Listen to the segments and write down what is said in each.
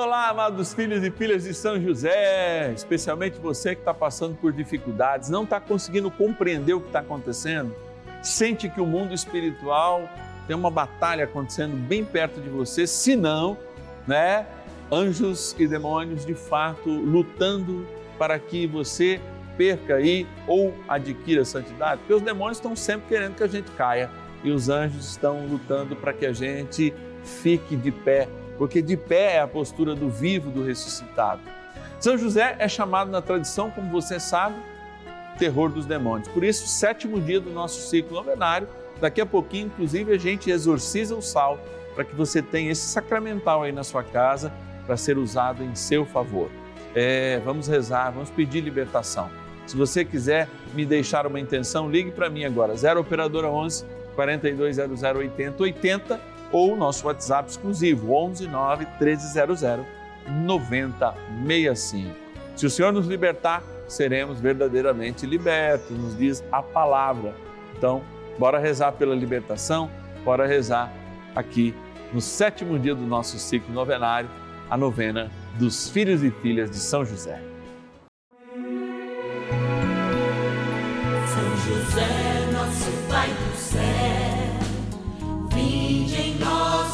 Olá, amados filhos e filhas de São José, especialmente você que está passando por dificuldades, não está conseguindo compreender o que está acontecendo, sente que o mundo espiritual tem uma batalha acontecendo bem perto de você, se não, né? Anjos e demônios de fato lutando para que você perca aí ou adquira santidade, porque os demônios estão sempre querendo que a gente caia e os anjos estão lutando para que a gente fique de pé porque de pé é a postura do vivo, do ressuscitado. São José é chamado na tradição, como você sabe, terror dos demônios. Por isso, sétimo dia do nosso ciclo novenário, daqui a pouquinho, inclusive, a gente exorciza o sal para que você tenha esse sacramental aí na sua casa para ser usado em seu favor. É, vamos rezar, vamos pedir libertação. Se você quiser me deixar uma intenção, ligue para mim agora, 0 Operadora 11 4200 80 80 ou nosso WhatsApp exclusivo 11 9 1300 9065. Se o Senhor nos libertar, seremos verdadeiramente libertos, nos diz a palavra. Então, bora rezar pela libertação, bora rezar aqui no sétimo dia do nosso ciclo novenário, a novena dos filhos e filhas de São José. São José, nosso Pai do céu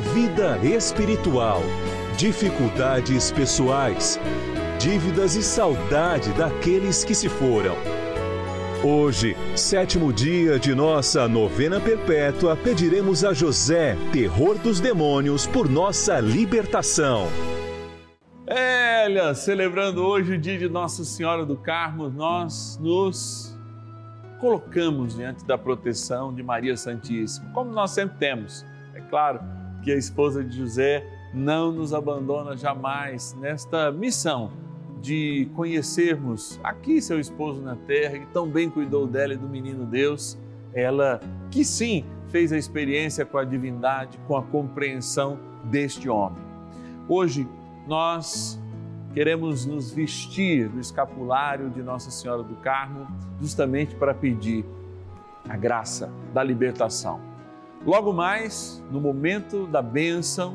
vida espiritual, dificuldades pessoais, dívidas e saudade daqueles que se foram. Hoje, sétimo dia de nossa novena perpétua, pediremos a José, terror dos demônios, por nossa libertação. Elia, celebrando hoje o dia de Nossa Senhora do Carmo, nós nos colocamos diante da proteção de Maria Santíssima, como nós sempre temos, é claro que a esposa de José não nos abandona jamais nesta missão de conhecermos aqui seu esposo na terra, que tão bem cuidou dela e do menino Deus, ela que sim fez a experiência com a divindade, com a compreensão deste homem. Hoje nós queremos nos vestir do escapulário de Nossa Senhora do Carmo, justamente para pedir a graça da libertação Logo mais, no momento da bênção,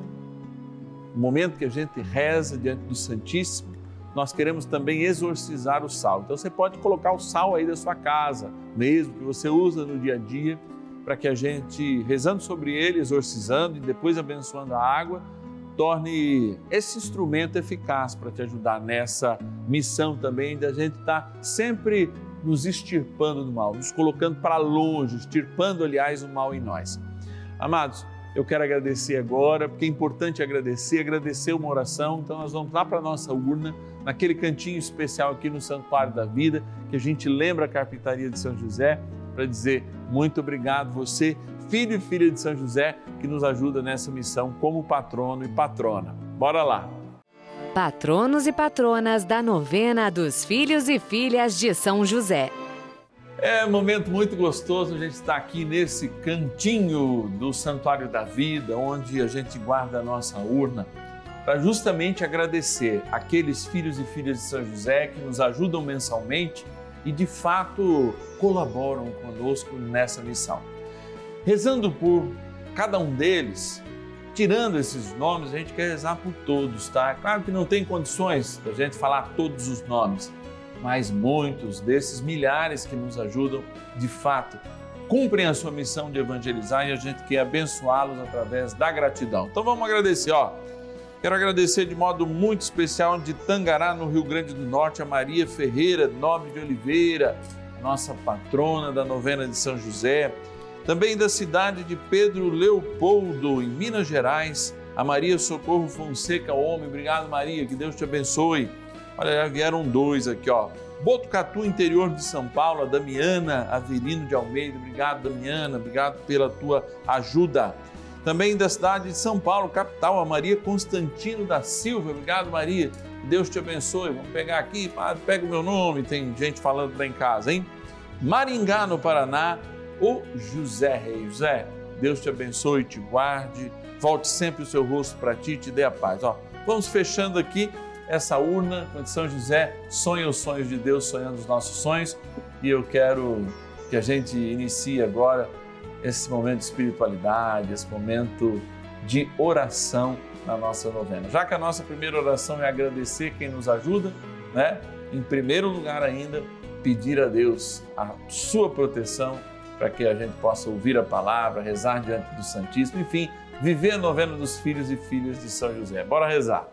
no momento que a gente reza diante do Santíssimo, nós queremos também exorcizar o sal. Então você pode colocar o sal aí da sua casa, mesmo que você usa no dia a dia, para que a gente, rezando sobre ele, exorcizando e depois abençoando a água, torne esse instrumento eficaz para te ajudar nessa missão também da gente estar tá sempre nos extirpando do mal, nos colocando para longe, extirpando, aliás, o mal em nós. Amados, eu quero agradecer agora, porque é importante agradecer, agradecer uma oração. Então, nós vamos lá para a nossa urna, naquele cantinho especial aqui no Santuário da Vida, que a gente lembra a Carpintaria de São José, para dizer muito obrigado, você, filho e filha de São José, que nos ajuda nessa missão como patrono e patrona. Bora lá! Patronos e patronas da novena dos filhos e filhas de São José. É um momento muito gostoso a gente estar aqui nesse cantinho do Santuário da Vida, onde a gente guarda a nossa urna, para justamente agradecer aqueles filhos e filhas de São José que nos ajudam mensalmente e de fato colaboram conosco nessa missão. Rezando por cada um deles, tirando esses nomes, a gente quer rezar por todos, tá? É claro que não tem condições da gente falar todos os nomes, mas muitos desses milhares que nos ajudam, de fato, cumprem a sua missão de evangelizar e a gente quer abençoá-los através da gratidão. Então vamos agradecer, ó. Quero agradecer de modo muito especial de Tangará, no Rio Grande do Norte, a Maria Ferreira Nobre de Oliveira, nossa patrona da novena de São José. Também da cidade de Pedro Leopoldo, em Minas Gerais, a Maria Socorro Fonseca Homem. Obrigado, Maria, que Deus te abençoe. Olha, já vieram dois aqui, ó. Botucatu, interior de São Paulo, a Damiana Averino de Almeida. Obrigado, Damiana, obrigado pela tua ajuda. Também da cidade de São Paulo, capital, a Maria Constantino da Silva. Obrigado, Maria. Deus te abençoe. Vamos pegar aqui, pega o meu nome, tem gente falando lá em casa, hein? Maringá, no Paraná, o José Rei. José, Deus te abençoe, te guarde, volte sempre o seu rosto para ti e te dê a paz. Ó, vamos fechando aqui essa urna, onde São José sonha os sonhos de Deus, sonhando os nossos sonhos. E eu quero que a gente inicie agora esse momento de espiritualidade, esse momento de oração na nossa novena. Já que a nossa primeira oração é agradecer quem nos ajuda, né? Em primeiro lugar ainda, pedir a Deus a sua proteção para que a gente possa ouvir a palavra, rezar diante do Santíssimo, enfim, viver a novena dos filhos e filhas de São José. Bora rezar.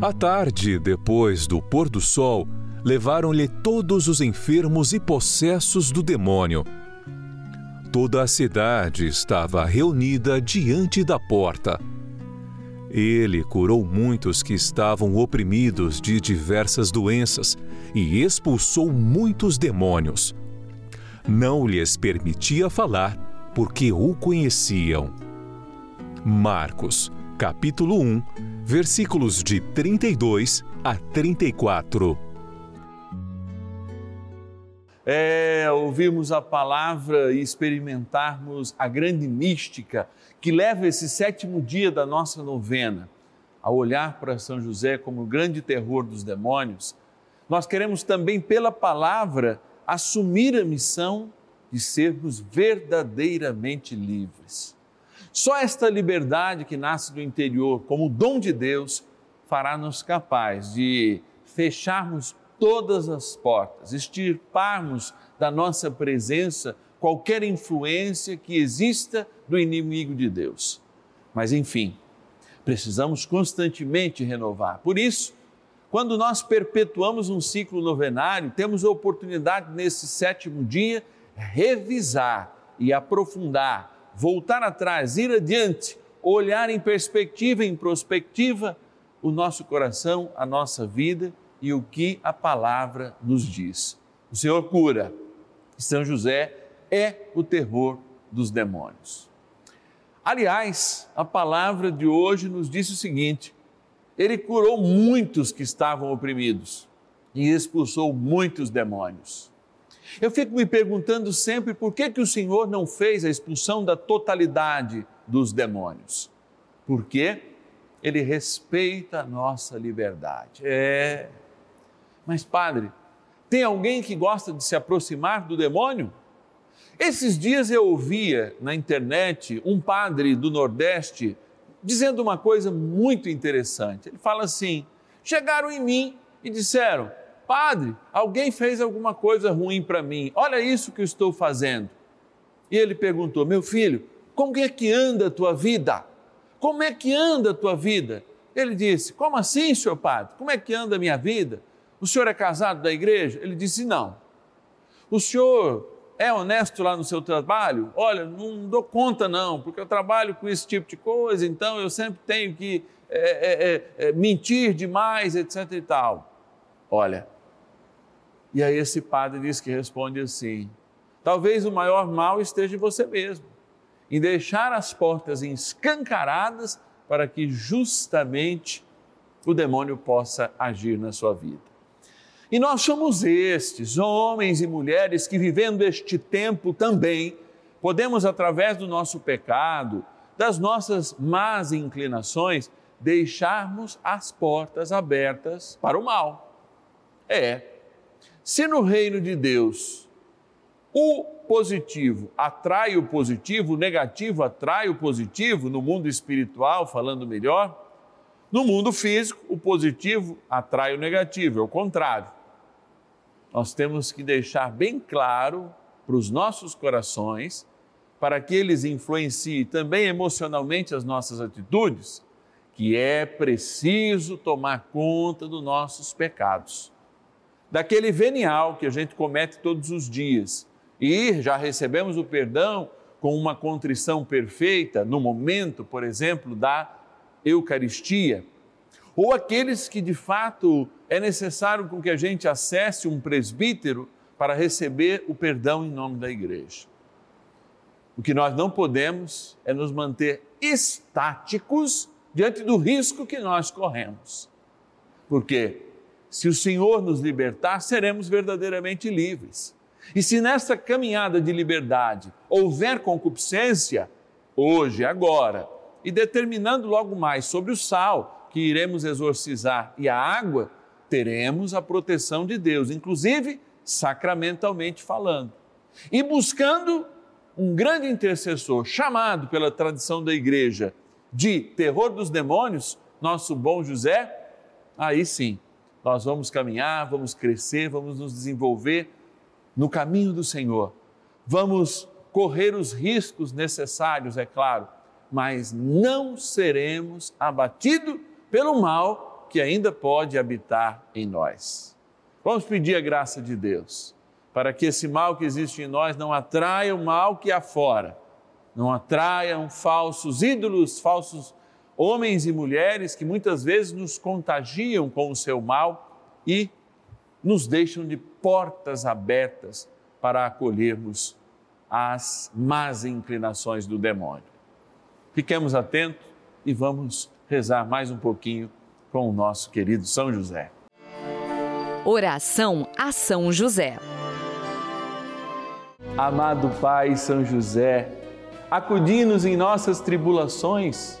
À tarde, depois do pôr do sol, levaram-lhe todos os enfermos e possessos do demônio. Toda a cidade estava reunida diante da porta. Ele curou muitos que estavam oprimidos de diversas doenças e expulsou muitos demônios. Não lhes permitia falar, porque o conheciam. Marcos, capítulo 1, versículos de 32 a 34. É, ouvirmos a palavra e experimentarmos a grande mística que leva esse sétimo dia da nossa novena a olhar para São José como o grande terror dos demônios, nós queremos também, pela palavra, assumir a missão de sermos verdadeiramente livres. Só esta liberdade que nasce do interior, como dom de Deus, fará-nos capaz de fecharmos todas as portas, extirparmos da nossa presença qualquer influência que exista do inimigo de Deus. Mas, enfim, precisamos constantemente renovar. Por isso, quando nós perpetuamos um ciclo novenário, temos a oportunidade nesse sétimo dia revisar e aprofundar, voltar atrás, ir adiante, olhar em perspectiva, em prospectiva, o nosso coração, a nossa vida e o que a palavra nos diz. O Senhor cura. São José é o terror dos demônios. Aliás, a palavra de hoje nos diz o seguinte: ele curou muitos que estavam oprimidos e expulsou muitos demônios. Eu fico me perguntando sempre por que, que o Senhor não fez a expulsão da totalidade dos demônios. Porque Ele respeita a nossa liberdade. É. Mas, Padre, tem alguém que gosta de se aproximar do demônio? Esses dias eu ouvia na internet um padre do Nordeste dizendo uma coisa muito interessante. Ele fala assim: chegaram em mim e disseram, Padre, alguém fez alguma coisa ruim para mim, olha isso que eu estou fazendo. E ele perguntou: Meu filho, como é que anda a tua vida? Como é que anda a tua vida? Ele disse: Como assim, senhor padre? Como é que anda a minha vida? O senhor é casado da igreja? Ele disse: Não. O senhor é honesto lá no seu trabalho? Olha, não dou conta não, porque eu trabalho com esse tipo de coisa, então eu sempre tenho que é, é, é, mentir demais, etc e tal. Olha, e aí esse padre diz que responde assim: talvez o maior mal esteja em você mesmo, em deixar as portas escancaradas para que justamente o demônio possa agir na sua vida. E nós somos estes, homens e mulheres que vivendo este tempo também, podemos através do nosso pecado, das nossas más inclinações, deixarmos as portas abertas para o mal. É. Se no reino de Deus o positivo atrai o positivo, o negativo atrai o positivo, no mundo espiritual, falando melhor, no mundo físico, o positivo atrai o negativo, é o contrário. Nós temos que deixar bem claro para os nossos corações, para que eles influenciem também emocionalmente as nossas atitudes, que é preciso tomar conta dos nossos pecados, daquele venial que a gente comete todos os dias e já recebemos o perdão com uma contrição perfeita no momento, por exemplo, da Eucaristia ou aqueles que de fato é necessário com que a gente acesse um presbítero para receber o perdão em nome da igreja. O que nós não podemos é nos manter estáticos diante do risco que nós corremos. Porque se o Senhor nos libertar, seremos verdadeiramente livres. E se nessa caminhada de liberdade houver concupiscência, hoje, agora, e determinando logo mais sobre o sal, que iremos exorcizar e a água, teremos a proteção de Deus, inclusive sacramentalmente falando. E buscando um grande intercessor, chamado pela tradição da igreja de terror dos demônios, nosso bom José, aí sim, nós vamos caminhar, vamos crescer, vamos nos desenvolver no caminho do Senhor. Vamos correr os riscos necessários, é claro, mas não seremos abatidos pelo mal que ainda pode habitar em nós. Vamos pedir a graça de Deus para que esse mal que existe em nós não atraia o mal que há fora, não atraiam falsos ídolos, falsos homens e mulheres que muitas vezes nos contagiam com o seu mal e nos deixam de portas abertas para acolhermos as más inclinações do demônio. Fiquemos atentos e vamos rezar mais um pouquinho com o nosso querido São José. Oração a São José. Amado Pai São José, acudi-nos em nossas tribulações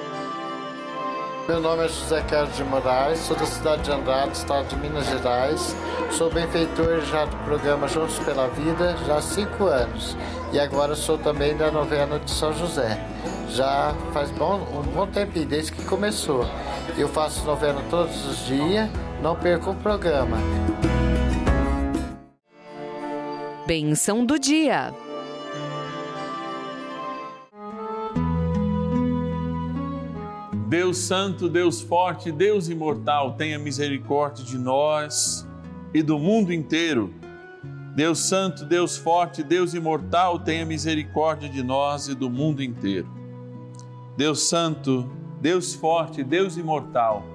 Meu nome é José Carlos de Moraes, sou da cidade de Andrade, estado de Minas Gerais. Sou benfeitor já do programa Juntos pela Vida já há cinco anos e agora sou também da novena de São José. Já faz bom, um bom tempo desde que começou. Eu faço novena todos os dias, não perco o programa. Benção do dia. Deus Santo, Deus Forte, Deus Imortal, tenha misericórdia de nós e do mundo inteiro. Deus Santo, Deus Forte, Deus Imortal, tenha misericórdia de nós e do mundo inteiro. Deus Santo, Deus Forte, Deus Imortal,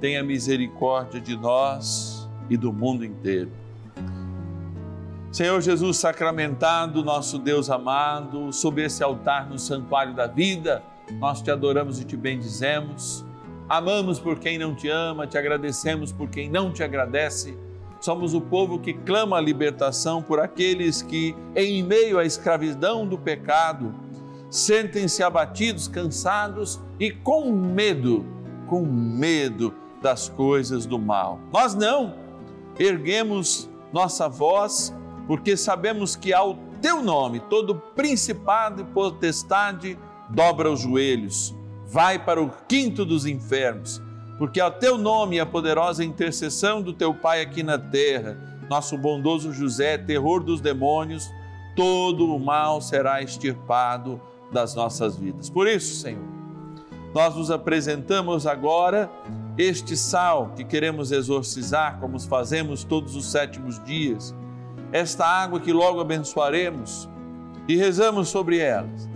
tenha misericórdia de nós e do mundo inteiro. Senhor Jesus sacramentado, nosso Deus amado, sob esse altar no santuário da vida, nós te adoramos e te bendizemos. Amamos por quem não te ama, te agradecemos por quem não te agradece. Somos o povo que clama a libertação por aqueles que, em meio à escravidão do pecado, sentem-se abatidos, cansados e com medo, com medo das coisas do mal. Nós não erguemos nossa voz porque sabemos que ao teu nome todo principado e potestade dobra os joelhos, vai para o quinto dos infernos, porque ao teu nome e a poderosa intercessão do teu Pai aqui na terra, nosso bondoso José, terror dos demônios, todo o mal será extirpado das nossas vidas. Por isso, Senhor, nós nos apresentamos agora este sal que queremos exorcizar, como fazemos todos os sétimos dias, esta água que logo abençoaremos e rezamos sobre elas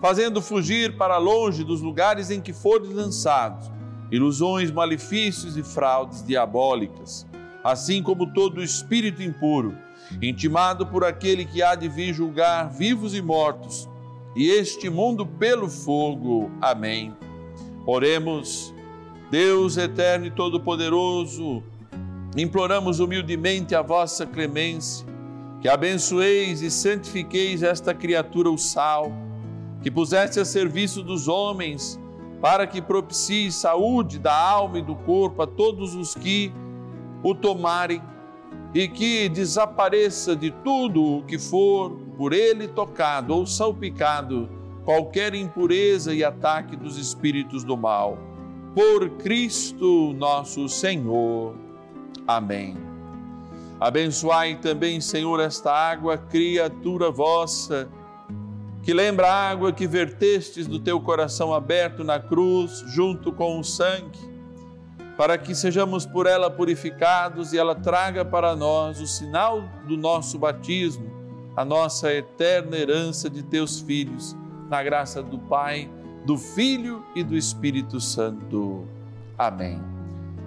fazendo fugir para longe dos lugares em que foram lançados ilusões, malefícios e fraudes diabólicas, assim como todo espírito impuro, intimado por aquele que há de vir julgar vivos e mortos, e este mundo pelo fogo. Amém. Oremos, Deus eterno e todo-poderoso, imploramos humildemente a vossa clemência, que abençoeis e santifiqueis esta criatura, o sal que puseste a serviço dos homens, para que propicie saúde da alma e do corpo a todos os que o tomarem, e que desapareça de tudo o que for por ele tocado ou salpicado qualquer impureza e ataque dos espíritos do mal. Por Cristo nosso Senhor. Amém. Abençoai também, Senhor, esta água, criatura vossa que lembra a água que vertestes do teu coração aberto na cruz, junto com o sangue, para que sejamos por ela purificados e ela traga para nós o sinal do nosso batismo, a nossa eterna herança de teus filhos, na graça do Pai, do Filho e do Espírito Santo. Amém.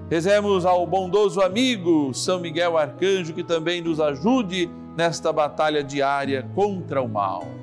Rezemos ao bondoso amigo São Miguel Arcanjo que também nos ajude nesta batalha diária contra o mal.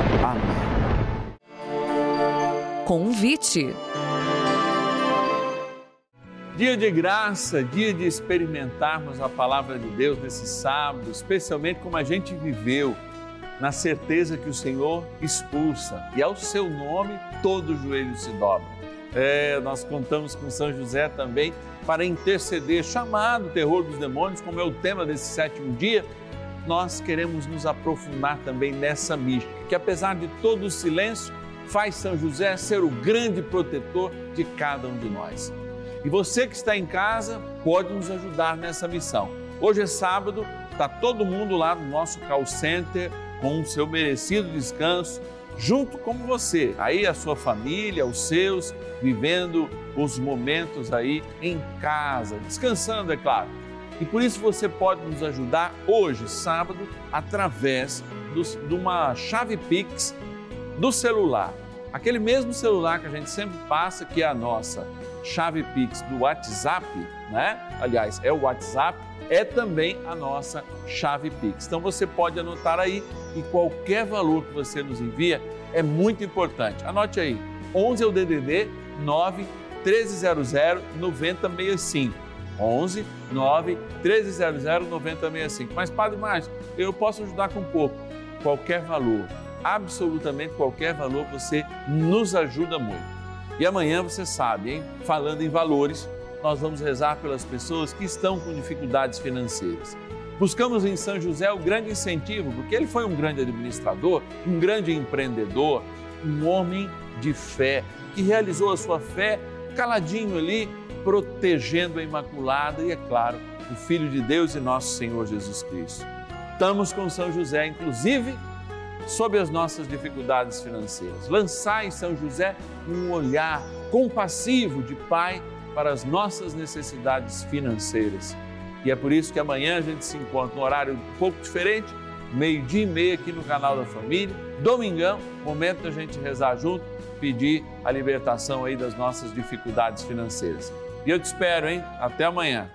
Amém. Convite. Dia de graça, dia de experimentarmos a palavra de Deus nesse sábado, especialmente como a gente viveu na certeza que o Senhor expulsa e ao seu nome todo joelho se dobra. É, nós contamos com São José também para interceder, chamado terror dos demônios, como é o tema desse sétimo dia. Nós queremos nos aprofundar também nessa mística, que apesar de todo o silêncio, faz São José ser o grande protetor de cada um de nós. E você que está em casa pode nos ajudar nessa missão. Hoje é sábado, está todo mundo lá no nosso call center com o seu merecido descanso, junto com você, aí a sua família, os seus, vivendo os momentos aí em casa, descansando, é claro. E por isso você pode nos ajudar hoje, sábado, através de uma chave Pix do celular. Aquele mesmo celular que a gente sempre passa, que é a nossa chave Pix do WhatsApp, né? Aliás, é o WhatsApp é também a nossa chave Pix. Então você pode anotar aí e qualquer valor que você nos envia é muito importante. Anote aí, 11 é o DDD 9 1300 9065. 11 9 1300 9065. Mas Padre Márcio, eu posso ajudar com pouco. Qualquer valor, absolutamente qualquer valor, você nos ajuda muito. E amanhã você sabe, hein? Falando em valores, nós vamos rezar pelas pessoas que estão com dificuldades financeiras. Buscamos em São José o grande incentivo, porque ele foi um grande administrador, um grande empreendedor, um homem de fé, que realizou a sua fé caladinho ali, protegendo a Imaculada e, é claro, o Filho de Deus e nosso Senhor Jesus Cristo. Estamos com São José, inclusive, sobre as nossas dificuldades financeiras. Lançar em São José um olhar compassivo de Pai para as nossas necessidades financeiras. E é por isso que amanhã a gente se encontra num horário um pouco diferente, meio-dia e meia aqui no canal da Família. Domingão, momento da gente rezar junto, pedir a libertação aí das nossas dificuldades financeiras. E eu te espero, hein? Até amanhã.